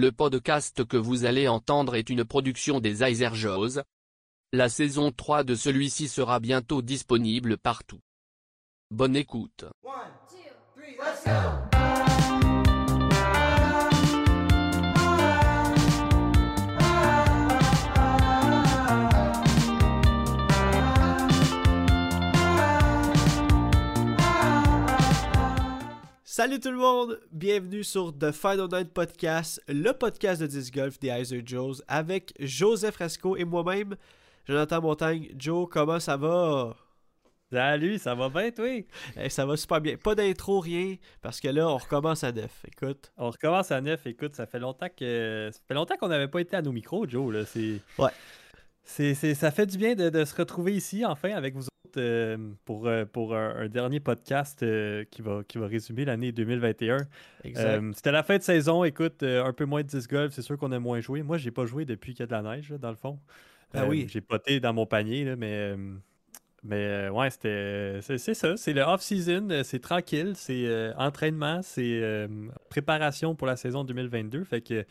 Le podcast que vous allez entendre est une production des Iser Jaws. La saison 3 de celui-ci sera bientôt disponible partout. Bonne écoute. Salut tout le monde, bienvenue sur The Final Night Podcast, le podcast de disc golf des Iser Joes avec Joseph Fresco et moi-même, Jonathan Montagne. Joe, comment ça va? Salut, ça va bien, toi? Eh, ça va super bien. Pas d'intro, rien, parce que là, on recommence à neuf. Écoute. On recommence à neuf. Écoute, ça fait longtemps que ça fait longtemps qu'on n'avait pas été à nos micros, Joe. Là. C'est... Ouais. C'est, c'est, ça fait du bien de, de se retrouver ici, enfin, avec vous euh, pour, euh, pour un, un dernier podcast euh, qui, va, qui va résumer l'année 2021. Exact. Euh, c'était la fin de saison. Écoute, un peu moins de disc golf. C'est sûr qu'on a moins joué. Moi, j'ai pas joué depuis qu'il y a de la neige, là, dans le fond. Ah oui. J'ai poté dans mon panier, là, mais. Euh, mais euh, ouais, c'était. C'est, c'est ça. C'est le off-season. euh, C'est tranquille. C'est euh, entraînement. C'est euh, préparation pour la saison 2022. Fait que.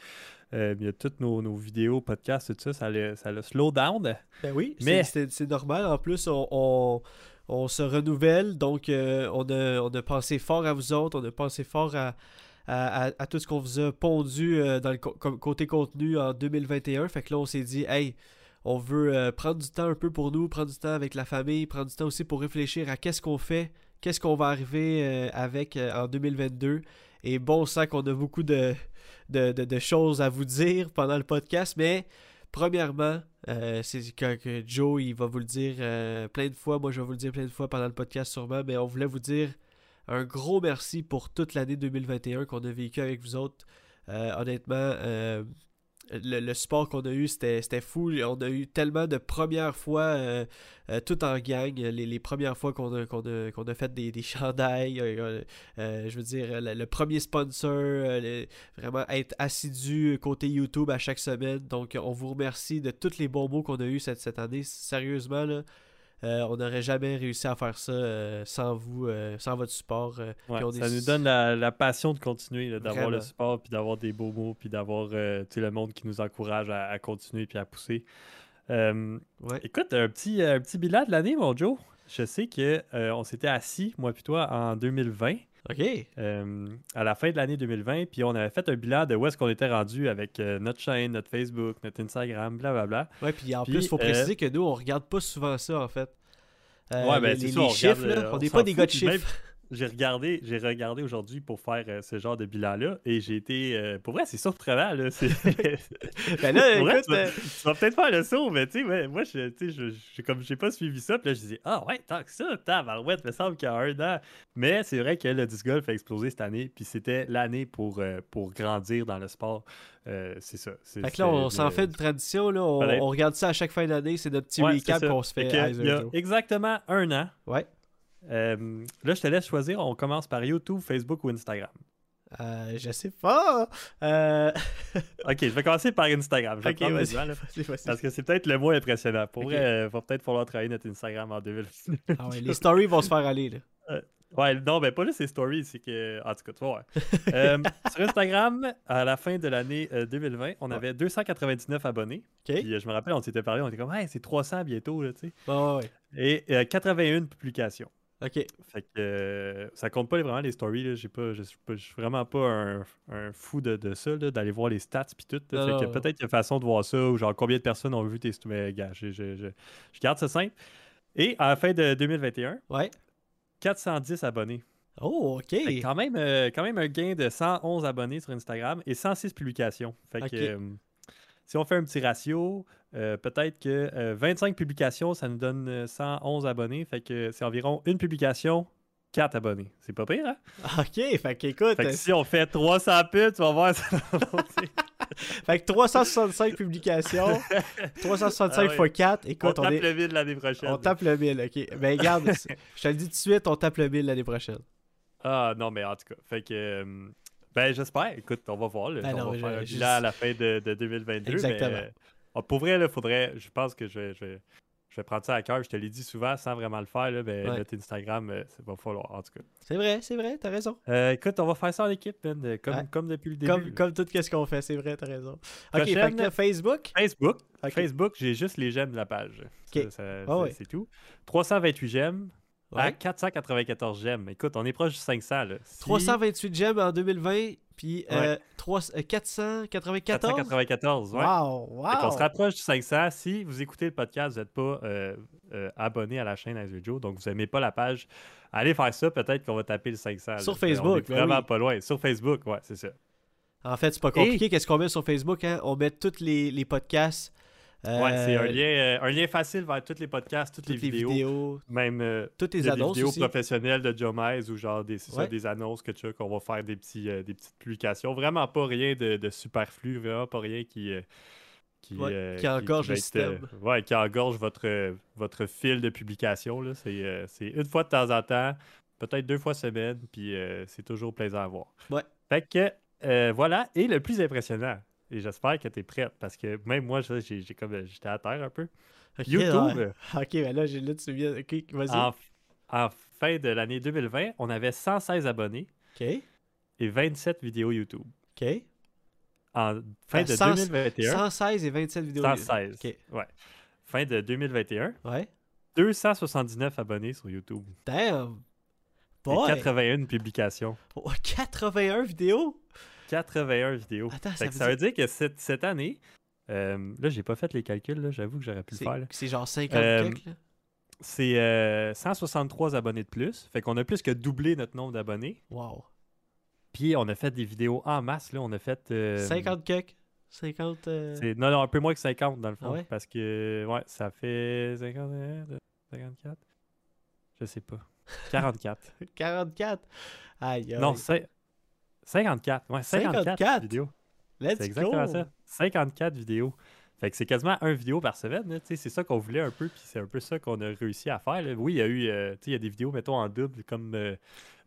euh, il y a toutes nos, nos vidéos, podcasts, tout ça, ça le, ça le slow down. Ben oui, Mais- c'est, normal. En plus, on, on, on se renouvelle, donc euh, on, a, on a pensé fort à vous autres, on a pensé fort à, à, à- à tout ce qu'on vous a pondu euh, dans le côté contenu en 2021. Fait que là, on s'est dit, hey, on veut euh, prendre du temps un peu pour nous, prendre du temps avec la famille, prendre du temps aussi pour réfléchir à qu'est-ce qu'on fait, qu'est-ce qu'on va arriver euh, avec euh, en 2022. Et bon sang qu'on a beaucoup de, choses à vous dire pendant le podcast, mais premièrement, c'est que, Joe, il va vous le dire plein de fois, moi je vais vous le dire plein de fois pendant le podcast sûrement, mais on voulait vous dire un gros merci pour toute l'année 2021 qu'on a vécu avec vous autres. Honnêtement, le, le support qu'on a eu, c'était fou. On a eu tellement de premières fois, euh, euh, tout en gang, les, les premières fois qu'on a, a, a fait des, des chandails, euh, je veux dire, le, premier sponsor, vraiment être assidu côté YouTube à chaque semaine. Donc, on vous remercie de tous les bons mots qu'on a eu cette, cette année. Sérieusement, là, euh, on n'aurait jamais réussi à faire ça euh, sans vous, euh, sans votre support. Ouais, puis on ça est- nous donne la, la passion de continuer, d'avoir le support, puis d'avoir des beaux mots, puis d'avoir le monde qui nous encourage à, à continuer puis à pousser. Ouais. Écoute, un petit, un petit bilan de l'année, mon Joe. Je sais que on s'était assis, moi puis toi, en 2020, Ok. euh, à la fin de l'année 2020, puis on avait fait un bilan de où est-ce qu'on était rendu avec euh, notre chaîne, notre Facebook, notre Instagram, blablabla. Ouais, puis en Puis, plus, il faut euh, préciser que nous, on regarde pas souvent ça, en fait. Euh, Ouais, ben, les, c'est les- ça, les on chiffres, regarde, là, euh, on n'est pas des gars de chiffres. J'ai regardé, j'ai regardé aujourd'hui pour faire euh, ce genre de bilan-là, et j'ai été... euh, pour vrai, c'est surprenant, là. Ben là, vrai, écoute, tu, vas, euh, tu vas peut-être faire le saut, mais tu sais, ouais, moi, je, je, je- comme j'ai pas suivi ça, puis là, je disais, ah ouais, tant que ça, tabarouette, me semble qu'il y a un an. Mais c'est vrai que le disc golf a explosé cette année, puis c'était l'année pour, pour grandir dans le sport. C'est ça. fait que là, on s'en fait une tradition, là. On, regarde ça à chaque fin d'année. C'est notre petit Ouais, recap qu'on se fait. Que, à il y a exactement un an. Ouais. Euh, là, je te laisse choisir. On commence par YouTube, Facebook ou Instagram. Euh, je sais pas. Euh... Ok, je vais commencer par Instagram. Je vais ok, prendre le vas-y. parce que c'est peut-être le moins impressionnant. Pour vrai, euh, va peut-être falloir travailler notre Instagram en 2020. Ah ouais, les stories vont se faire aller, là. Ouais, non, ben pas juste les stories, c'est que. En tout cas, tu. Euh, sur Instagram, à la fin de l'année euh, 2020, on avait 299 abonnés. Puis je me rappelle, on s'était parlé, on était comme, hey, c'est 300 bientôt, là, tu sais. Ouais, ouais, Et euh, 81 publications. Ok. Fait que euh, ça compte pas vraiment les stories, là. J'ai pas, je suis vraiment pas un, un fou de, de ça, là, d'aller voir les stats puis tout. là. Non, Fait que peut-être qu'il y a façon de voir ça, ou genre combien de personnes ont vu tes stories. Mais gars, je, je- je- je garde ça simple. Et à la fin de 2021, Ouais. 410 abonnés. Oh, ok. Quand même, euh, quand même un gain de 111 abonnés sur Instagram et 106 publications. Fait que euh, si on fait un petit ratio, euh, peut-être que euh, 25 publications, ça nous donne euh, 111 abonnés. Fait que c'est environ une publication, 4 abonnés. C'est pas pire, hein? Ok, fait que écoute, Fait que si on fait 300 pubs, tu vas voir, ça fait que 365 publications, 365 Ah ouais. x 4, On écoute, on, tape est, le vide l'année prochaine. on tape le 1000, ok. Ben regarde, je te le dis tout de suite, on tape le 1000 l'année prochaine. Ah non, mais en tout cas, fait que... euh, ben j'espère, écoute, on va voir. là. Ben on non, va faire un bilan à la fin de, de 2022. Exactement. Mais, euh, pour vrai, il faudrait, je pense que je vais, je vais- je vais prendre ça à cœur. Je te l'ai dit souvent sans vraiment le faire. Là, ben, Ouais. notre Instagram, euh, ça va falloir, en tout cas. C'est vrai, c'est vrai, t'as raison. Euh, écoute, on va faire ça en équipe, man, euh, comme, Ouais. comme depuis le début. Comme, comme tout ce qu'on fait, c'est vrai, t'as raison. Ok, fait que Facebook? Facebook. Ok. Facebook, j'ai juste les j'aime de la page. Ça, Ok. ça- Ah ouais. C'est tout. 328 j'aime à Ouais. 494 j'aime. Écoute, on est proche du 500. Là. Si- 328 j'aime en 2020, puis euh, Ouais. 3, euh, 494. 494, ouais. Wow, wow. se rapproche du 500. Si vous écoutez le podcast, vous n'êtes pas euh, euh, abonné à la chaîne Azure Joe, donc vous n'aimez pas la page, allez faire ça. Peut-être qu'on va taper le 500. Sur là. Facebook, On est ben vraiment oui. pas loin. Sur Facebook, ouais, c'est ça. En fait, c'est pas compliqué. Qu'est-ce qu'on met sur Facebook? Hein? On met tous les, les podcasts. Euh, Ouais, c'est un lien, euh, un lien facile vers tous les podcasts, toutes, toutes les vidéos, même euh, toutes les annonces vidéos aussi. professionnelles de Joe Mize ou genre des, ça, des annonces que tu as, qu'on va faire des, petits, euh, des petites publications. Vraiment pas rien de, de superflu, vraiment pas rien qui. euh, qui, Ouais, euh, qui engorge va le être, système. euh, ouais, qui engorge votre, euh, votre fil de publication. là. C'est, euh, c'est une fois de temps en temps, peut-être deux fois semaine, puis euh, c'est toujours plaisant à voir. Ouais. Fait que euh, voilà, et le plus impressionnant, et j'espère que tu es prête, parce que même moi, j'ai, j'ai comme, j'étais à terre un peu. YouTube, ouais. Ok, ben là, j'ai là, tu viens. Ok, vas-y. en, en fin de l'année 2020, on avait 116 abonnés Ok, et 27 vidéos YouTube. ok. En fin Ah, de 100 2021, 116 et 27 vidéos. 116. Ok. Ouais. Fin de 2021, Ouais. 279 abonnés sur YouTube. Damn. Et Boy. 81 publications. Oh, 81 vidéos? 81 vidéos. Attends, ça veut ça veut dire que cette, cette année, euh, là, j'ai pas fait les calculs, là, j'avoue que j'aurais pu le faire. c'est genre 50 Euh. C'est euh, 163 abonnés de plus. Fait qu'on a plus que doublé notre nombre d'abonnés. Wow. Puis on a fait des vidéos en masse. Là. On a fait. euh, 50 quelques? 50. euh, Non, non, un peu moins que 50 dans le fond. Ah ouais? Parce que, ouais, ça fait 51, de- 54. Je sais pas. 44. 44. Aïe, aïe. non, c'est 54. Ouais, 54, 54? vidéos. Let's C'est exactement go. ça. 54 vidéos. Fait que c'est quasiment un vidéo par semaine. C'est ça qu'on voulait un peu, puis c'est un peu ça qu'on a réussi à faire. là. Oui, il y a eu, euh, il y a des vidéos, mettons, en double, comme euh,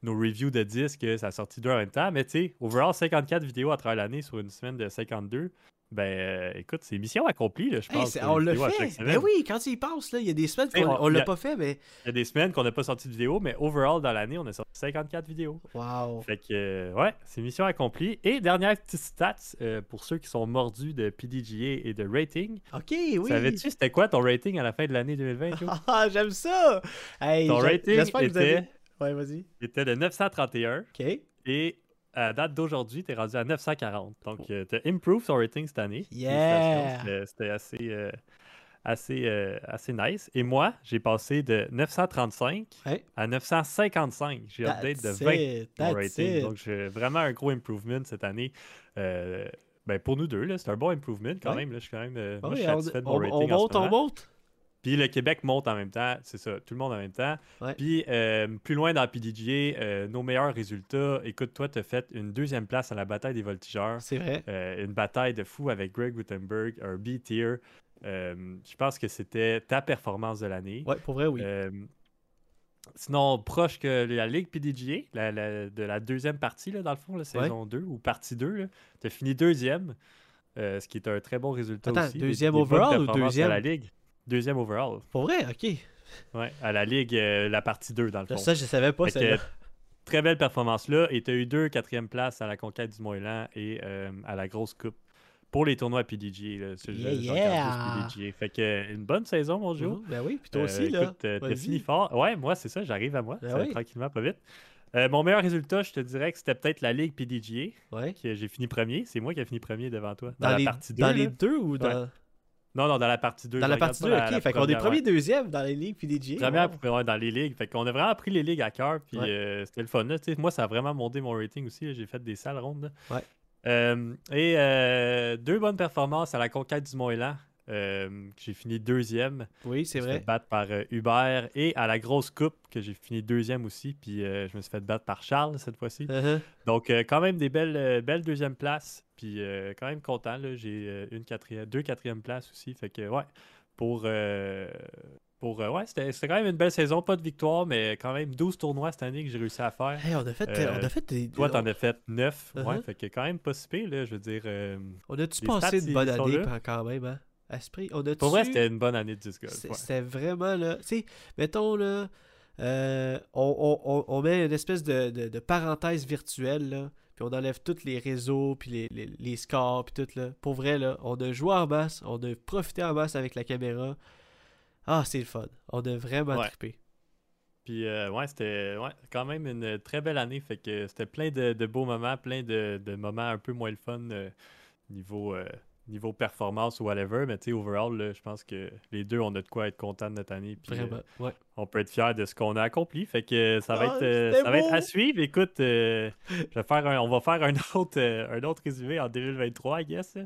nos reviews de disques, euh, ça a sorti deux en même temps. Mais tu sais, overall, 54 vidéos à travers l'année sur une semaine de 52. Ben, euh, écoute, c'est mission accomplie, là, je Hey, pense. pour on l'a fait. Ben oui, quand il passe, là, il y a des semaines Hey, qu'on on- on l'a pas fait, mais. Il y a des semaines qu'on n'a pas sorti de vidéo, mais overall, dans l'année, on a sorti 54 vidéos. Wow. Fait que, euh, ouais, c'est mission accomplie. Et dernière petite stats, euh, pour ceux qui sont mordus de PDGA et de rating. Ok, oui. Savais-tu c'était quoi ton rating à la fin de l'année 2020, Joe? Ah, j'aime ça. Hey, Ton rating était, Ouais, vas-y. était de 931 Ok. et à date d'aujourd'hui, tu es rendu à 940. Donc, tu as improve ton rating cette année. Yeah! C'était assez, euh, assez, euh, assez nice. Et moi, j'ai passé de 935 Ouais. à 955. J'ai update de That's 20 it, mon that's rating. it. Donc, j'ai vraiment un gros improvement cette année. Euh, ben pour nous deux, c'est un bon improvement quand même. Là, je suis quand même euh, Ah moi, je oui, suis on, satisfait de mon on- rating on monte, on monte. Puis le Québec monte en même temps, c'est ça, tout le monde en même temps. Ouais. Puis euh, plus loin dans le PDGA, euh, nos meilleurs résultats, écoute, toi, tu as fait une deuxième place à la bataille des voltigeurs. C'est vrai. Euh, une bataille de fou avec Greg Gutenberg, un B-tier. Je pense que c'était ta performance de l'année. Ouais, pour vrai, oui. Sinon, proche que la Ligue PDGA, la- la- de la deuxième partie, là, dans le fond, la saison 2 ou partie 2, tu as fini deuxième, ce qui est un très bon résultat Attends, aussi. Deuxième des overall ou deuxième? à la Ligue. Deuxième overall, Pour vrai, ok. ouais, à la Ligue, euh, la partie 2, dans le fond. Ça, je savais pas. Que, très belle performance là. Et tu as eu deux quatrième places à la conquête du Moëlan et euh, à la grosse coupe pour les tournois PDG. Là. Yeah, yeah. PDGA. Fait que euh, une bonne saison, mon Joe. Ben oui, puis toi Euh, aussi, là. écoute, euh, t'as fini fort. Ouais, moi, c'est ça, j'arrive à moi. Ben ça va oui. tranquillement, pas vite. Euh, mon meilleur résultat, je te dirais que c'était peut-être la Ligue PDGA, Ouais. que j'ai fini premier. C'est moi qui ai fini premier devant toi. Dans, Dans, la les, partie 2. dans les deux ou dans, Non, non, dans la partie 2. dans la partie 2, ok. fait qu'on est premier, deuxième dans les ligues puis des. Première ouais, dans les ligues. Fait qu'on a vraiment pris les ligues à cœur. Puis Ouais. euh, c'était le fun. là. Moi, ça a vraiment monté mon rating aussi. J'ai fait des sales rondes. là. Ouais. Euh, et euh, deux bonnes performances à la conquête du Mont-Élan. Euh, j'ai fini deuxième. Oui, c'est Je me suis vrai. fait battre par euh, Hubert. Et à la grosse coupe, que j'ai fini deuxième aussi. Puis euh, je me suis fait battre par Charles cette fois-ci. Uh-huh. Donc, euh, quand même des belles, euh, belles deuxième places. Puis, euh, quand même content. J'ai euh, une quatrième, deux quatrième places aussi. Fait que, ouais, pour. euh, pour euh, ouais, c'était quand même une belle saison. Pas de victoire, mais quand même 12 tournois cette année que j'ai réussi à faire. Hey, on a fait, Euh, on a fait des. Toi, on, t'en as fait 9. Ouais, Uh-huh. fait que quand même pas si pire, là. Je veux dire. euh, on a-tu passé une bonne année quand même, hein? Esprit, on a Pour vrai, c'était une bonne année de disc golf. C'était vraiment là. Tu sais, mettons là, euh, on, on, met une espèce de, de, parenthèse virtuelle là, puis on enlève tous les réseaux, puis les, les, les scores, puis tout là. Pour vrai là, on a joué en masse, on a profité en masse avec la caméra. Ah, c'est le fun. On a vraiment ouais. trippé. Puis euh, ouais, c'était ouais, quand même une très belle année. Fait que c'était plein de, de, beaux moments, plein de, de, moments un peu moins le fun euh, niveau niveau performance ou whatever, mais tu sais, overall, je pense que les deux, on a de quoi être content de notre année. Puis, Vraiment, euh, ouais. On peut être fiers de ce qu'on a accompli. Fait que ça va, Ah, être, euh, ça va être beau! à suivre. Écoute, euh, je vais faire un- on va faire un autre, euh, un autre résumé en 2023, I guess.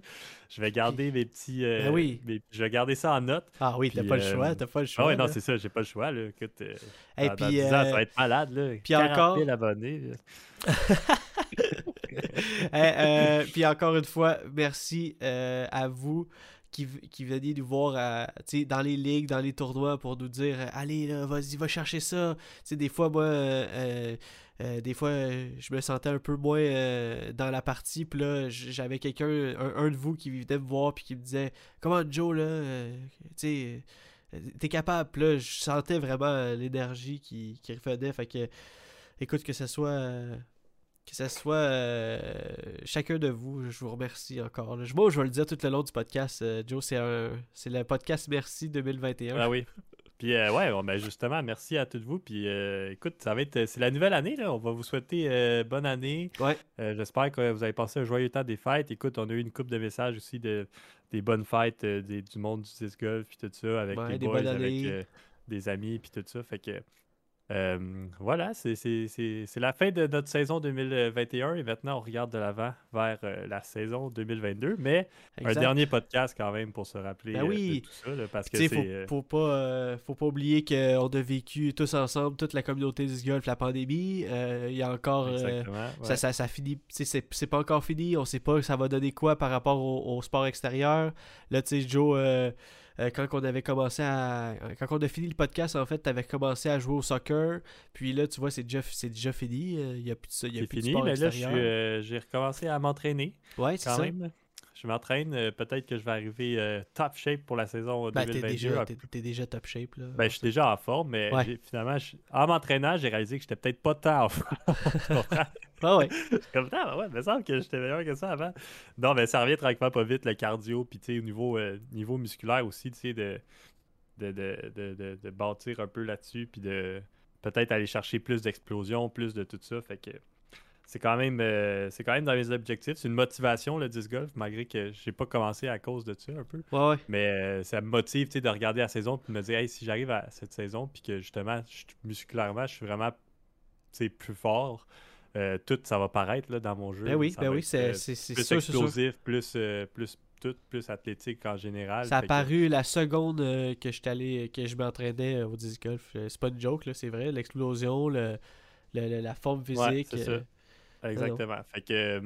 Je vais garder mes petits. euh, Ben oui. mes- je vais garder ça en note. Ah oui, t'as pas le euh, choix, t'as pas le Ah choix. ouais, non, là. c'est ça, j'ai pas le choix. Là. Écoute, euh, dans puis, 10 ans, ça euh, va être malade. Là. puis 40 encore- 000 abonnés. Eh, euh, puis encore une fois, merci euh, à vous qui, qui nous voir sais, dans les ligues, dans les tournois pour nous dire euh, Allez, vas-y, va chercher ça. Des fois, moi, euh, euh, euh, des fois, euh, je me sentais un peu moins euh, dans la partie. Puis là, j'avais quelqu'un, un, de vous qui venait me voir puis qui me disait Comment, Joe, là, euh, tu euh, t'es capable. Puis là, je sentais vraiment euh, l'énergie qui, qui revenait. Fait que, écoute, que ce soit. Que ce soit euh, chacun de vous, je vous remercie encore. là. Moi, je vais le dire tout le long du podcast. euh, Joe, c'est un, c'est le podcast Merci 2021. Ah oui. Puis euh, ouais, bon, ben justement, merci à toutes vous. Puis euh, écoute, ça va être c'est la nouvelle année là. On va vous souhaiter bonne année. Ouais. J'espère que vous avez passé un joyeux temps des fêtes. Écoute, on a eu une coupe de messages aussi de des bonnes fêtes des- du monde du disc golf puis tout ça avec Ouais, les des boys, avec des amis puis tout ça. Fait que euh, voilà, c'est la fin de notre saison 2021 et maintenant on regarde de l'avant vers euh, la saison 2022. Mais un dernier podcast quand même pour se rappeler Ben euh, oui. de tout ça là, parce que faut, euh, faut pas, euh, faut pas oublier qu'on a vécu tous ensemble, toute la communauté du golf, la pandémie. Il y a encore. ça, ouais. ça, ça finit. c'est pas encore fini. On sait pas ça va donner quoi par rapport au, au sport extérieur. Là, tu sais, Joe, euh, euh, quand on avait commencé à. Quand on a fini le podcast, en fait, tu avais commencé à jouer au soccer. Puis là, tu vois, c'est déjà, déjà fini. Euh, Il y a plus de, ça- C'est fini, mais là, euh, j'ai recommencé à m'entraîner ouais, c'est ça. même. Je m'entraîne. euh, Peut-être que je vais arriver euh, top shape pour la saison Ben, t'es 2022. déjà, un t'es- peu- t'es déjà top shape. Là. Ben, je suis déjà en forme, mais Ouais. finalement, en m'entraînant, j'ai réalisé que j'étais peut-être pas tant en forme. Ah ouais. Comme ça, ben ouais, il me semble que j'étais meilleur que ça avant. Non, mais ça revient tranquillement pas vite, le cardio, puis tu sais, au niveau, euh, niveau musculaire aussi, tu sais, de, de, de, de, de- bâtir un peu là-dessus, puis de peut-être aller chercher plus d'explosion, plus de tout ça. Fait que c'est quand même euh, c'est quand même dans mes objectifs. C'est une motivation, le disc golf, malgré que j'ai pas commencé à cause de ça un peu. Ouais, ouais. Mais euh, ça me motive, tu sais, de regarder la saison puis de me dire, hey, si j'arrive à cette saison, puis que justement, je- musculairement, je suis vraiment, plus fort, euh, tout ça va paraître là, dans mon jeu. Ben oui, Ça ben oui, c'est euh, c'est- plus sûr, explosif, plus, euh, plus tout, plus athlétique en général. Ça a que- paru la seconde que je allé, que je m'entraînais au disc golf. C'est pas une joke, c'est vrai. L'explosion, le, le- le- la forme physique. ça. Exactement. Fait que,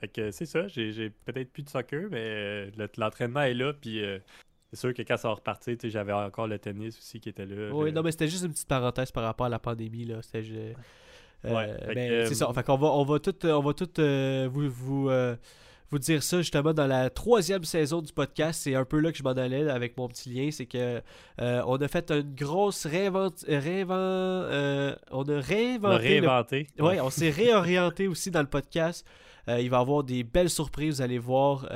fait que c'est ça. J'ai peut-être plus de soccer, mais le- l'entraînement est là. Puis c'est sûr que quand ça va repartir, j'avais encore le tennis aussi qui était là. Oui, non, mais c'était juste une petite parenthèse par rapport à la pandémie. Là. C'était, Ouais, fait ben, c'est ça. euh, Fait qu'on va, on va tout, on va tout euh, vous, vous, euh, vous dire ça justement dans la troisième saison du podcast. C'est un peu là que je m'en allais avec mon petit lien. C'est que euh, on a fait une grosse réinvent... réinvent- euh, on a on réinventé le réinventé. Ouais, on s'est réorienté aussi dans le podcast. Euh, il va y avoir des belles surprises, vous allez voir.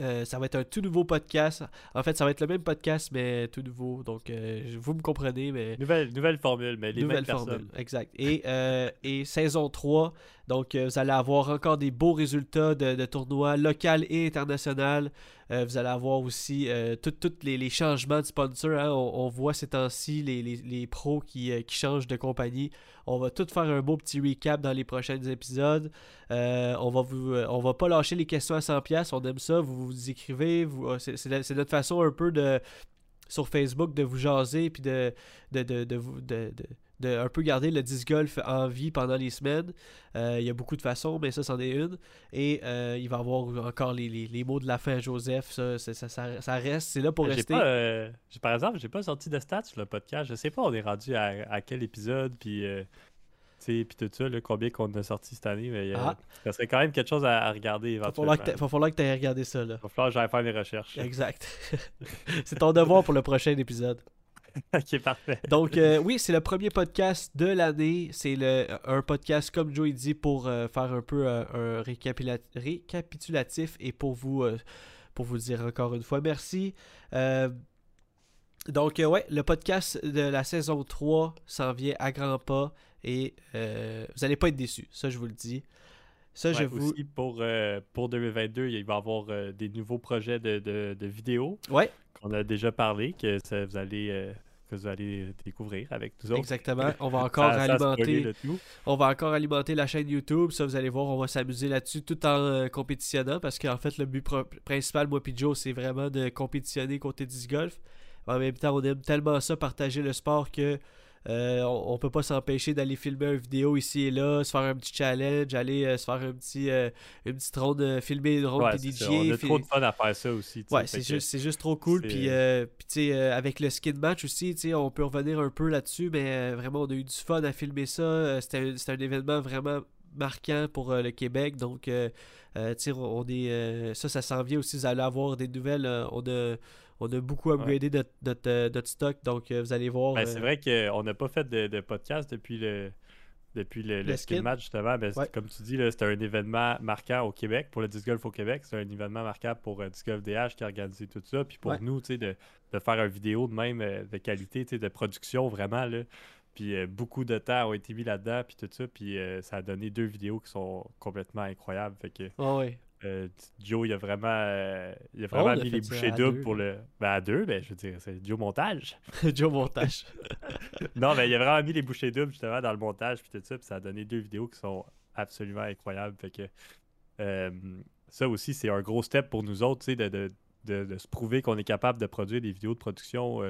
Euh, ça va être un tout nouveau podcast. En fait, ça va être le même podcast, mais tout nouveau. Donc, euh, vous me comprenez, mais Nouvelle, nouvelle formule, mais les nouvelle mêmes personnes. formule. Exact. Et, euh, et saison 3, donc euh, vous allez avoir encore des beaux résultats de, tournois local et international. Euh, vous allez avoir aussi tous les, changements de sponsor. hein. On, voit ces temps-ci les, pros qui, euh, changent de compagnie. On va tout faire un beau petit recap dans les prochains épisodes. Euh, on va euh, va pas lâcher les questions à 100$. pièces. On aime ça. Vous vous écrivez. Euh, c'est, notre façon un peu de sur Facebook de vous jaser puis de, de, de- un peu garder le disc golf en vie pendant les semaines. Euh, il y a beaucoup de façons, mais ça, c'en est une. Et euh, il va y avoir encore les, les, les mots de la fin Joseph. Ça, ça, ça, ça- reste. C'est là pour rester. pas, euh, par exemple, j'ai pas sorti de stats sur le podcast. Je sais pas, on est rendu à, à quel épisode, puis... puis tout ça, là, combien qu'on a sorti cette année. Mais Ah. ça serait quand même quelque chose à, à regarder Il éventuellement. t'a- va falloir que tu aies regardé ça. Là. Il va falloir que j'aille faire mes recherches. Exact. c'est ton devoir pour le prochain épisode. ok, parfait. Donc, euh, oui, c'est le premier podcast de l'année. C'est un podcast, comme Joey dit, pour euh, faire un peu euh, un récapitula- récapitulatif et pour vous, pour vous dire encore une fois merci. Donc, ouais, le podcast de la saison 3 s'en vient à grands pas et vous n'allez pas être déçus. Ça, je vous le dis. Ça, je vous. aussi, pour, euh, pour 2022, il va y avoir euh, des nouveaux projets de, de, de vidéos Ouais, qu'on a déjà parlé, que ça, vous allez, euh, que vous allez découvrir avec nous autres. exactement. On va encore alimenter. tout. On va encore alimenter la chaîne YouTube. Ça, vous allez voir, on va s'amuser là-dessus tout en euh, compétitionnant parce qu'en fait, le but principal, moi et Joe, c'est vraiment de compétitionner côté disc golf. En même temps, on aime tellement ça, partager le sport, que euh, on, on peut pas s'empêcher d'aller filmer une vidéo ici et là, se faire un petit challenge, aller euh, se faire un petit, euh, une petite ronde, filmer une ronde Ouais, ça. On a trop de fun à faire ça aussi. Ouais, c'est juste, juste trop cool. Puis, avec le skin match aussi, on peut revenir un peu là-dessus, mais vraiment, on a eu du fun à filmer ça. C'était un, événement vraiment marquant pour le Québec. Donc, on est, ça, ça s'en vient aussi. Vous allez avoir des nouvelles. on, a, on a beaucoup upgradé notre, notre, euh, notre stock. Donc, euh, vous allez voir. Ben, euh, c'est vrai qu'on n'a pas fait de, de podcast depuis le depuis le, le match justement. Ben, Ouais. Comme tu dis, c'était un événement marquant au Québec pour le disc golf au Québec. C'est un événement marquant pour euh, Disc Golf DH qui a organisé tout ça. Puis pour Ouais. nous, tu sais, de, de faire une vidéo de même de qualité, de production vraiment. Là. Puis euh, beaucoup de temps ont été mis là-dedans, puis tout ça. Puis euh, ça a donné deux vidéos qui sont complètement incroyables. Fait que ouais, ouais. Euh, Joe, il a vraiment, euh, il a Oh, vraiment a mis les bouchées doubles pour le. Ben à deux, ben je veux dire, c'est Joe Montage. Joe Montage. Non, mais il a vraiment mis les bouchées doubles justement dans le montage puis tout ça, puis ça a donné deux vidéos qui sont absolument incroyables. Fait que euh, ça aussi, c'est un gros step pour nous autres, tu sais, de, de, de- de se prouver qu'on est capable de produire des vidéos de production.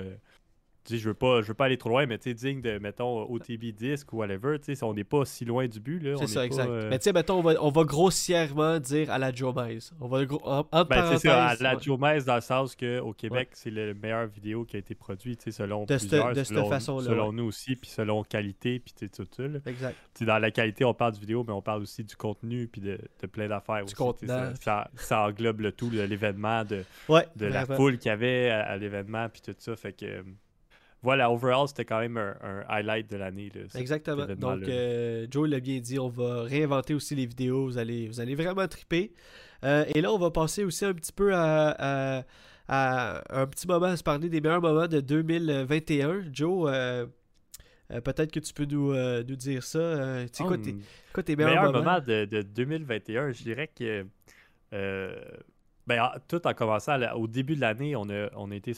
Je veux pas, je veux pas aller trop loin, mais tu sais, digne de, mettons, OTB disc ou whatever, tu sais, on n'est pas si loin du but, là. C'est est ça, pas, exact. euh, Mais tu sais, mettons, on va, on va grossièrement dire à la Joe. On va gros, en, entre Ben, c'est ça, à la ouais. Joe dans le sens qu'au Québec, c'est le meilleur vidéo qui a été produit, tu sais, selon De plusieurs, de cette selon, façon-là, selon ouais. nous aussi, puis selon qualité, puis tu sais, tout là. Exact. Tu sais, dans la qualité, on parle du vidéo, mais on parle aussi du contenu, puis de, de plein d'affaires aussi. Ça, ça, ça englobe le tout, de l'événement, de, Ouais, de la foule qu'il y avait à, à l'événement, puis tout ça. Fait que, voilà, overall, c'était quand même un, un highlight de l'année. Exactement. Donc, euh, Joe l'a bien dit, on va réinventer aussi les vidéos. Vous allez, vous allez vraiment triper. Euh, et là, on va passer aussi un petit peu à, à- à un petit moment à se parler des meilleurs moments de 2021. Joe, euh, peut-être que tu peux nous, nous dire ça. Quoi, Hum, quoi tes meilleurs meilleur moments? moment de, de 2021, je dirais que ben, en- tout en commençant à au début de l'année, on a, on, a été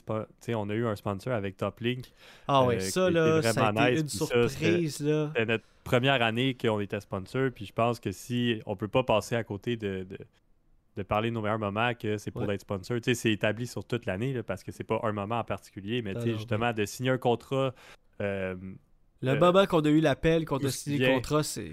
on a eu un sponsor avec Toplink. Ah ouais, euh, ça là, ça a été nice, une surprise. C'était notre première année qu'on était sponsor, puis je pense que si on peut pas passer à côté de, de, de parler de nos meilleurs moments, que c'est pour Ouais. être sponsor. C'est établi sur toute l'année, parce que c'est pas un moment en particulier, mais justement, de signer un contrat. euh, Le euh, moment qu'on a eu l'appel, qu'on a signé le contrat, c'est.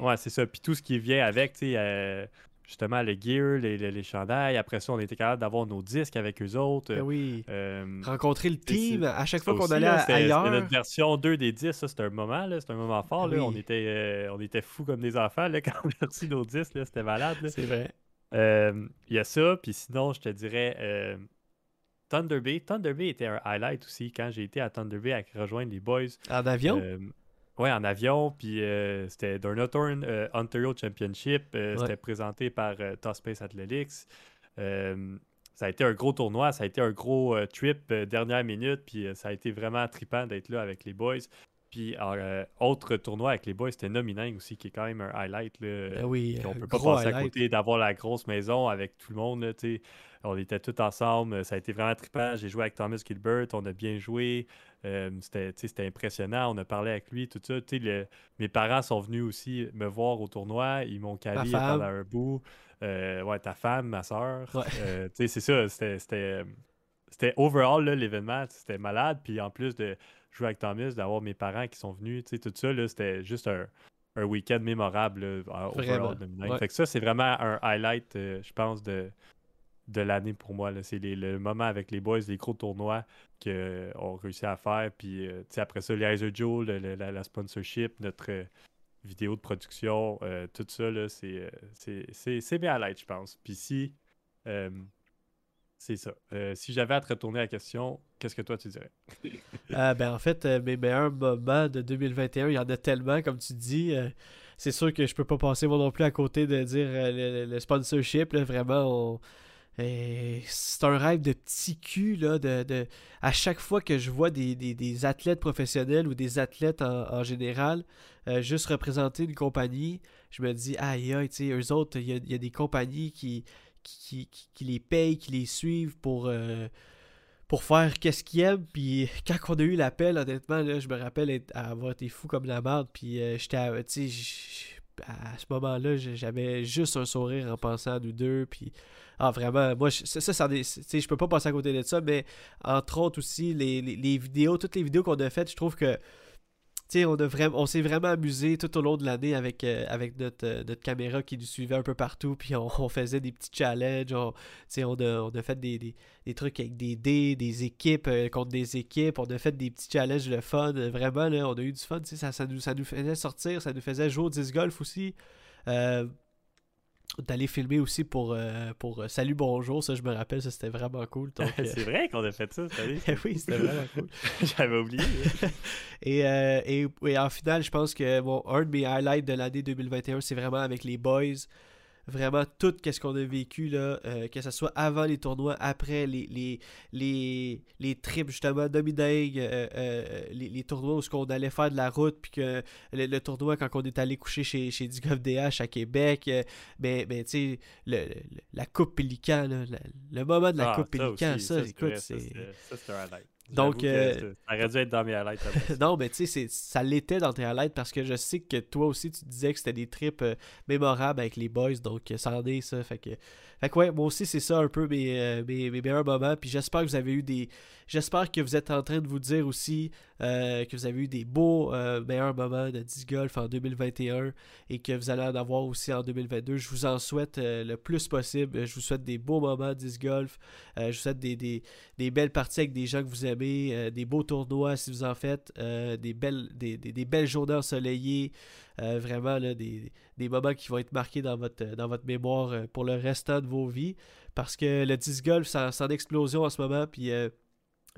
Ouais, c'est ça. Puis tout ce qui vient avec, tu sais, euh, justement, le gear, les, les, les chandails. Après ça, on était capable d'avoir nos disques avec eux autres. Ben oui. Euh, Rencontrer le team, à chaque fois qu'on allait là, à- c'était- c'était ailleurs. notre version 2 des 10, ça, c'était un moment, là. C'était un moment fort, là. Oui. On était, euh, on était fous comme des enfants, là, quand on a reçu nos disques, là. C'était malade, là. C'est vrai. Euh, Il y a ça, puis sinon, je te dirais Thunder Bay. Thunder Bay était un highlight aussi quand j'ai été à Thunder Bay à rejoindre les boys. En avion? Ouais, en avion, puis euh, c'était d'un euh, Ontario Championship. euh, Ouais. C'était présenté par euh, Top Space Athletics. Ça a été un gros tournoi, ça a été un gros trip dernière minute, puis ça a été vraiment trippant d'être là avec les boys. Puis autre tournoi avec les boys, c'était Nominang aussi, qui est quand même un highlight. Là, Ben oui, on peut pas passer à côté d'avoir la grosse maison avec tout le monde. là. On était tous ensemble. Ça a été vraiment trippant. J'ai joué avec Thomas Gilbert. On a bien joué. Euh, c'était, impressionnant. On a parlé avec lui, tout ça. Le- mes parents sont venus aussi me voir au tournoi. Ils m'ont calé pendant un bout. Euh, ouais, ta femme, ma soeur. Ouais. sais, c'est ça. C'était, overall l'événement. C'était malade. Puis en plus de jouer avec Thomas, d'avoir mes parents qui sont venus, tout ça, c'était juste un, un week-end mémorable là, overall ouais. Fait que ça, c'est vraiment un highlight, euh, je pense, de, de l'année pour moi. C'est le moment avec les boys, les gros tournois qu'on réussi à faire. Puis euh, après ça, les Iser Joe, la, sponsorship, notre euh, vidéo de production, euh, tout ça, c'est bien à l'aide, je pense. Puis si. c'est ça. si j'avais à te retourner la question, qu'est-ce que toi tu dirais? ben en fait, mes meilleurs moments de 2021, il y en a tellement, comme tu dis c'est sûr que je peux pas passer moi non plus à côté de dire le, sponsorship. vraiment, on, c'est un rêve de petit cul, là, de, à chaque fois que je vois des, athlètes professionnels ou des athlètes en, général euh, juste représenter une compagnie, je me dis, aïe, aïe, tu sais, eux autres, il y a, des compagnies qui qui, les payent, qui les suivent pour, euh, pour faire qu'est-ce qu'ils aiment. Puis quand on a eu l'appel, honnêtement, là, je me rappelle avoir été fou comme la merde. Puis euh, j'étais, tu sais, à ce moment-là, j'avais juste un sourire en pensant nous deux. Puis ah, vraiment, moi, ça, ça, ça je peux pas passer à côté de ça, mais entre autres aussi, les, les, vidéos, toutes les vidéos qu'on a faites, je trouve que on, on s'est vraiment amusé tout au long de l'année avec, euh, avec notre, euh, notre, caméra qui nous suivait un peu partout. Puis on, faisait des petits challenges. On, on, a, on a fait des, des, des, trucs avec des dés, des équipes euh, contre des équipes. On a fait des petits challenges de fun. Vraiment, là, on a eu du fun. Ça, ça, nous, ça nous faisait sortir. Ça nous faisait jouer au disc golf aussi d'aller filmer aussi pour, euh, pour euh, Salut Bonjour, ça je me rappelle, ça c'était vraiment cool. Euh, c'est vrai qu'on a fait ça, salut. oui, c'était vraiment cool. J'avais oublié. et, et, et, en final, je pense que bon, un de mes highlights de l'année 2021, c'est vraiment avec les boys vraiment tout ce qu'on a vécu, là, euh, que ce soit avant les tournois, après les, les, les, les trips, justement, Domideg, euh, euh, les, les, tournois où on allait faire de la route, puis que le, tournoi quand on est allé coucher chez, chez Digov DH à Québec, mais, mais tu sais, la Coupe Pélican, le moment de la ah, Coupe Pélican, ça, écoute, c'est. Ça, c'est un highlight. Donc, euh, ça aurait dû être dans mes highlights. non, mais tu sais, ça l'était dans tes highlights parce que je sais que toi aussi, tu disais que c'était des trips euh, mémorables avec les boys. Donc, euh, ça en est ça. Fait que, fait que ouais, moi aussi, c'est ça un peu mes, mes, mes meilleurs moments. Puis j'espère que vous avez eu des, J'espère que vous êtes en train de vous dire aussi que vous avez eu des beaux meilleurs moments de disc golf en 2021 et que vous allez en avoir aussi en 2022. Je vous en souhaite le plus possible. Je vous souhaite des beaux moments de disc golf. je vous souhaite des, des, belles parties avec des gens que vous aimez, des beaux tournois si vous en faites, des, belles, des, belles journées ensoleillées. vraiment des, moments qui vont être marqués dans votre, dans votre mémoire pour le restant de vos vies. Parce que le disc golf, c'est en explosion en ce moment. Puis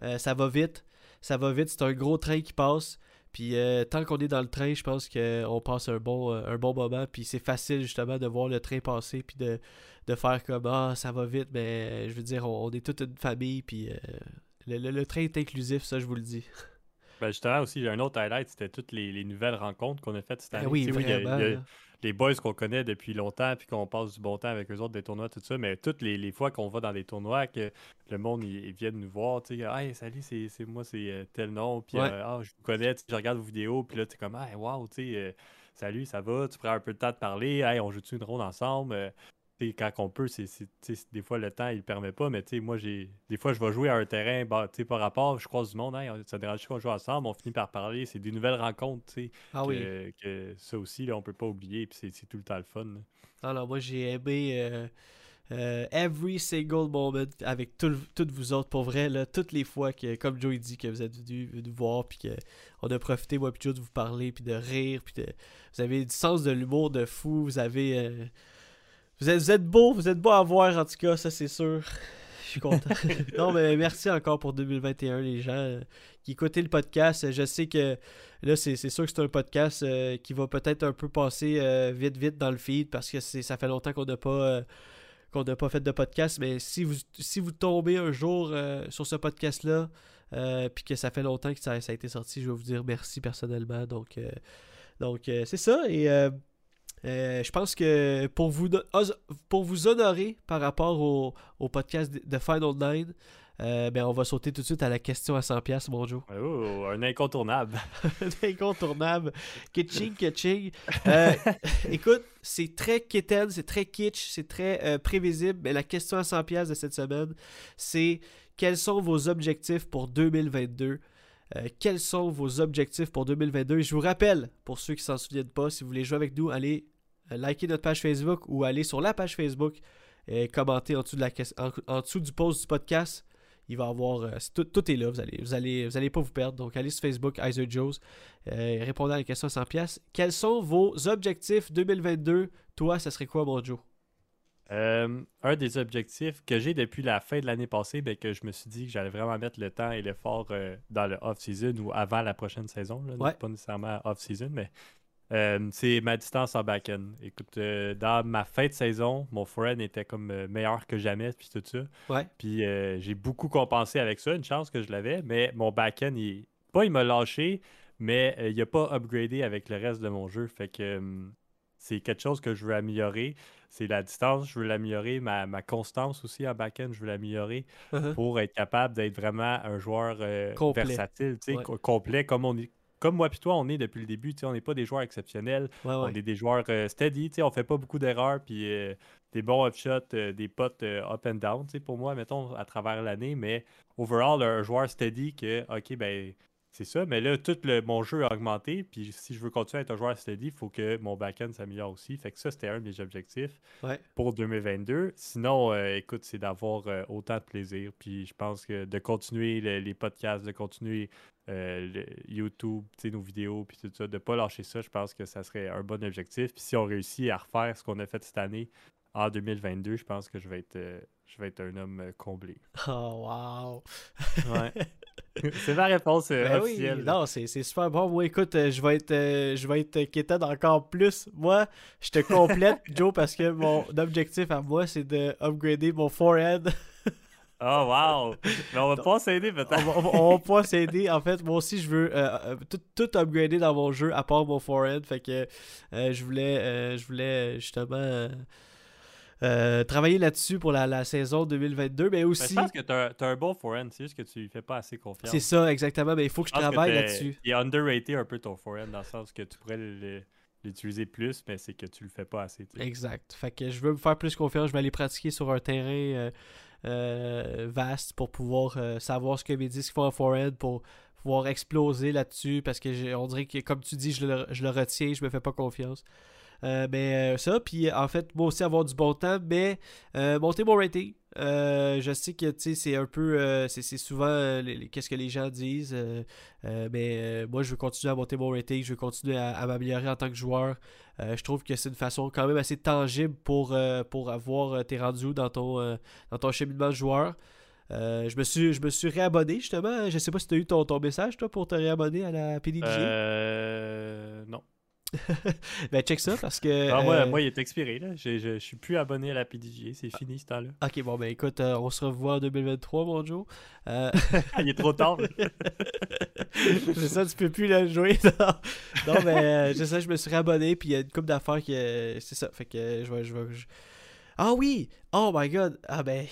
euh, ça va vite. Ça va vite. C'est un gros train qui passe. Puis euh, tant qu'on est dans le train, je pense qu'on passe un bon, euh, un bon moment. Puis c'est facile justement de voir le train passer. Puis de, faire comme Ah, ça va vite. Mais je veux dire, on, est toute une famille. Puis le, train est inclusif, ça, je vous le dis. Ben justement aussi, un autre highlight, c'était toutes les, nouvelles rencontres qu'on a faites cette ben année. oui, les boys qu'on connaît depuis longtemps, puis qu'on passe du bon temps avec eux autres, des tournois, tout ça, mais toutes les, fois qu'on va dans des tournois, que le monde il, vient nous voir, tu sais, hey, salut, c'est moi, c'est euh, tel nom, puis euh, ah, je vous connais, je regarde vos vidéos, puis là, tu es comme, hey, wow, tu sais, euh, salut, ça va, tu prends un peu de temps de parler, hey, on joue-tu une ronde ensemble? Quand on peut, c'est, des fois le temps il permet pas, mais moi j'ai des fois je vais jouer à un terrain bah, par rapport, je croise du monde, hein, ça dérange qu'on joue ensemble, on finit par parler, c'est des nouvelles rencontres, ah que, ça aussi là, on peut pas oublier, puis c'est, tout le temps le fun. Alors moi j'ai aimé euh, euh, every single moment avec tous vous autres, pour vrai, là, toutes les fois que, comme Joey dit, que vous êtes venus nous voir, puis qu'on a profité, moi puis Joe, de vous parler, puis de rire, puis de, vous avez du sens de l'humour de fou, vous avez... Euh, vous êtes, vous êtes beau, vous êtes beau à voir en tout cas, ça c'est sûr. Je suis content. non, mais merci encore pour 2021, les gens euh, qui écoutent le podcast. Je sais que là, c'est sûr que c'est un podcast euh, qui va peut-être un peu passer euh, vite, vite dans le feed parce que ça fait longtemps qu'on n'a pas. qu'on n'a pas fait de podcast, mais si vous, si vous tombez un jour sur ce podcast-là, puis que ça fait longtemps que ça, ça, a été sorti, je vais vous dire merci personnellement. Donc, donc c'est ça. Et euh, je pense que pour vous, pour vous honorer par rapport au, au podcast de Final Nine, euh, ben on va sauter tout de suite à la question à 100$, mon Joe. Oh, un incontournable. un incontournable. Kitsching, kitsching. Euh, écoute, c'est très kitten, c'est très kitsch, c'est très prévisible, mais la question à 100$ de cette semaine, c'est quels sont vos objectifs pour 2022 quels sont vos objectifs pour 2022. je vous rappelle, pour ceux qui s'en souviennent pas, si vous voulez jouer avec nous, allez euh, likez notre page Facebook ou allez sur la page Facebook et commentez en dessous, du post du podcast. Il va avoir. euh, tout, est là, vous allez, allez, allez pas vous perdre. Donc allez sur Facebook, Iser Joes, euh, répondez à la question à 100 pièces. Quels sont vos objectifs 2022 Toi, ça serait quoi, mon Joe? Euh, un des objectifs que j'ai depuis la fin de l'année passée, ben, que je me suis dit que j'allais vraiment mettre le temps et l'effort euh, dans le off-season ou avant la prochaine saison. là, Ouais. Pas nécessairement off-season, mais euh, c'est ma distance en back-end. Écoute, dans ma fin de saison, mon forehand était comme meilleur que jamais, puis tout ça. Ouais. Puis j'ai beaucoup compensé avec ça, une chance que je l'avais, mais mon back-end, il... pas il m'a lâché, mais il n'a pas upgradé avec le reste de mon jeu. Fait que c'est quelque chose que je veux améliorer. C'est la distance, je veux l'améliorer. Ma, ma constance aussi en back-end, je veux l'améliorer Uh-huh. pour être capable d'être vraiment un joueur euh, Complet. versatile, Ouais. co- complet, comme on est. Comme moi et toi, on est depuis le début, on n'est pas des joueurs exceptionnels, Ouais, on est des joueurs euh, steady, on fait pas beaucoup d'erreurs, puis euh, des bons upshots, des potes up and down, pour moi, mettons, à travers l'année, mais overall, un joueur steady que, ok, ben, c'est ça, mais là, tout le, mon jeu a augmenté, puis si je veux continuer à être un joueur steady, il faut que mon back-end s'améliore aussi, fait que ça, c'était un de mes objectifs Ouais. pour 2022. Sinon, euh, écoute, c'est d'avoir euh, autant de plaisir. Puis je pense que de continuer le- les podcasts, de continuer euh, le YouTube, nos vidéos, puis tout ça, de ne pas lâcher ça, je pense que ça serait un bon objectif. Puis si on réussit à refaire ce qu'on a fait cette année en 2022, je pense que je vais être, je vais être un homme euh, comblé. Oh, wow. Ouais. c'est ma réponse euh, Ben oui, officielle. non, c'est c'est super bon. Moi, écoute, euh, je vais être, je vais être quétaine encore plus. Moi, je te complète, Joe, parce que mon objectif à moi, c'est de upgrader mon forehead. Oh, wow! Mais on va pas s'aider on, peut-être. on va- on va pas s'aider. En fait, moi aussi, je veux euh, tout, tout upgrader dans mon jeu, à part mon forehead. Fait que euh, je voulais, euh, je voulais justement euh, travailler là-dessus pour la, la saison 2022, mais Mais aussi. je pense que tu as, un bon forehand, c'est juste que tu lui fais pas assez confiance. C'est ça, exactement. Mais il faut que je, travaille là-dessus. Il est underrated un peu ton forehand dans le sens que tu pourrais l'utiliser plus, mais c'est que tu le fais pas assez. Exact. Fait que je veux me faire plus confiance. Je vais aller pratiquer sur un terrain euh, euh, vaste pour pouvoir savoir ce que mes disques font en forehand pour pouvoir exploser là-dessus parce que on dirait que comme tu dis je le, je le retiens je me fais pas confiance Euh, mais euh, ça puis en fait moi aussi avoir du bon temps mais euh, monter mon rating je sais que c'est un peu c'est souvent qu'est-ce que les gens disent mais euh, moi je veux continuer à monter mon rating je veux continuer à, à m'améliorer en tant que joueur je trouve que c'est une façon quand même assez tangible pour, pour avoir tes rendus dans ton, dans ton cheminement de joueur. Je, me suis, je me suis réabonné justement. Je sais pas si tu as eu ton, ton message toi pour te réabonner à la PDG. Non. Ben check ça parce que. Ah, moi, euh, moi, il est expiré. Là. Je, je, je suis plus abonné à la PDG. C'est fini ce temps-là. Ok, bon ben écoute, euh, on se revoit en 2023, mon Joe. Euh, il est trop tard. c'est ça, tu peux plus le jouer. Non, non mais c'est ça, je me suis réabonné, puis il y a une couple d'affaires qui. c'est ça, fait que je vais. Je vais je- Ah oui! Oh my god! Ah ben,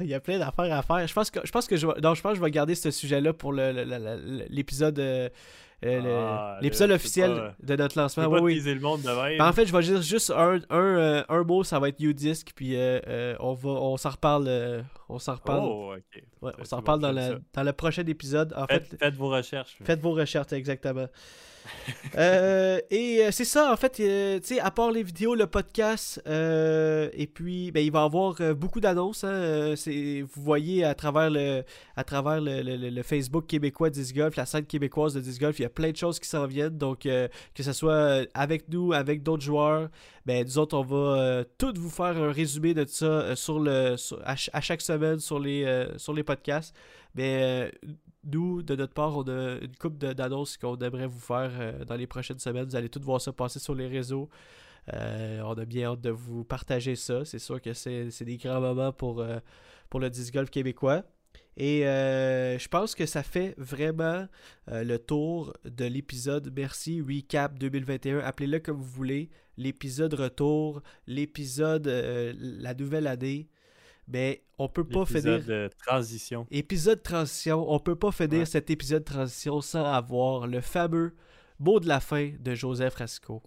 il y a plein d'affaires à faire. Je pense que je pense que je vais. Non, je pense que je vais garder ce sujet-là pour le- le- le- le- l'épisode. Euh, euh, Ah, l'épisode officiel pas- de notre lancement. Oui, le monde de. Ben, en fait, je vais dire juste un, un, euh, un mot, ça va être U-Disc, puis euh, euh, on va on s'en reparle. euh, on s'en reparle. Oh, ouais, on s'en reparle dans, la- dans le prochain épisode. En fait, Faites, faites vos recherches. Faites vos recherches, exactement. Euh, et euh, c'est ça, en fait, euh, tu sais, à part les vidéos, le podcast, euh, et puis, ben, il va y avoir euh, beaucoup d'annonces. hein, euh, vous voyez à travers le, à travers le, le- le- le Facebook québécois Disc Golf, la scène québécoise de Disc Golf, il y a plein de choses qui s'en viennent. Donc, euh, que ce soit euh, avec nous, avec d'autres joueurs, ben, nous autres, on va euh, tout vous faire un résumé de ça euh, sur le, à, ch- à chaque semaine sur les, sur les podcasts. Mais euh, nous, de notre part, on a une coupe d'annonces qu'on aimerait vous faire dans les prochaines semaines. Vous allez tout voir ça passer sur les réseaux. On a bien hâte de vous partager ça. C'est sûr que c'est des grands moments pour, pour le disc golf québécois. Et euh, je pense que ça fait vraiment euh, le tour de l'épisode Merci Recap 2021. Appelez-le comme vous voulez. L'épisode retour, l'épisode euh, la nouvelle année. Mais on peut pas finir. L'épisode de transition. Épisode transition, on peut pas finir Ouais. cet épisode transition sans avoir le fameux mot de la fin de Joseph Rasco.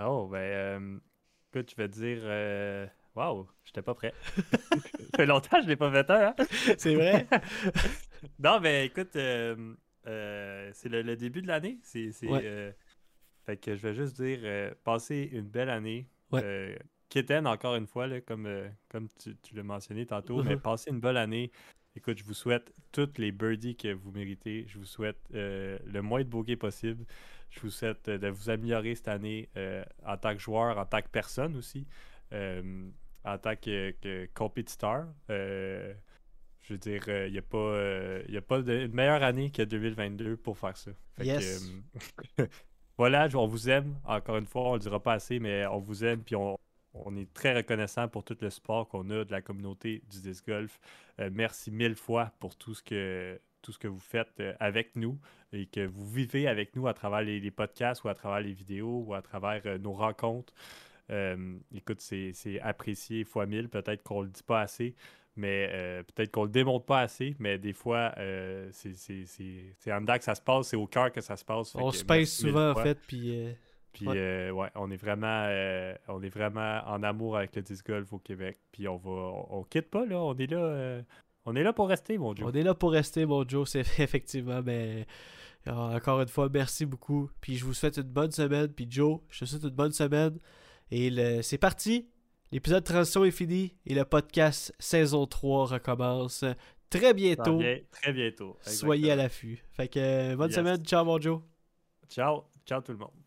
Oh, ben, écoute, je vais te dire. Waouh, j'étais pas prêt. ça fait longtemps que je l'ai pas fait un, hein? C'est vrai? non, mais écoute, euh, euh, c'est le, le début de l'année. C'est, Ouais. euh, fait que je vais juste dire, passez une belle année. Ouais. Kitten, encore une fois, là, comme, comme tu, tu l'as mentionné tantôt, mais Mhm. passez une bonne année. Écoute, je vous souhaite toutes les birdies que vous méritez. Je vous souhaite euh, le moins de bogey possible. Je vous souhaite euh, de vous améliorer cette année euh, en tant que joueur, en tant que personne aussi, en tant que, que compétiteur. Euh, je veux dire, il n'y a pas, euh, y a pas de, une meilleure année que 2022 pour faire ça. Fait Yes. euh, voilà, on vous aime. Encore une fois, on ne le dira pas assez, mais on vous aime. Puis on, on est très reconnaissant pour tout le support qu'on a de la communauté du disc golf. Euh, merci mille fois pour tout ce que tout ce que vous faites euh, avec nous et que vous vivez avec nous à travers les, les podcasts ou à travers les vidéos ou à travers euh, nos rencontres. Euh, écoute, c'est c'est apprécié fois mille. Peut-être qu'on le dit pas assez, mais euh, peut-être qu'on le démontre pas assez, mais des fois, euh, c'est c'est- c'est- c'est en dedans que ça se passe, c'est au cœur que ça se passe. On se pèse souvent, en fait, puis... Puis Ouais. ouais, on est vraiment on est vraiment en amour avec le disc golf au Québec. Puis on va on, on quitte pas là, on est là on est là pour rester mon Joe. On est là pour rester, mon Joe, c'est effectivement, mais encore une fois, merci beaucoup. Puis je vous souhaite une bonne semaine. Puis Joe, je te souhaite une bonne semaine. Et le- c'est parti. L'épisode de transition est fini et le podcast saison 3 recommence très bientôt. très bientôt. Soyez à l'affût. Fait que euh, bonne Yes. semaine. Ciao, mon Joe. Ciao, ciao tout le monde.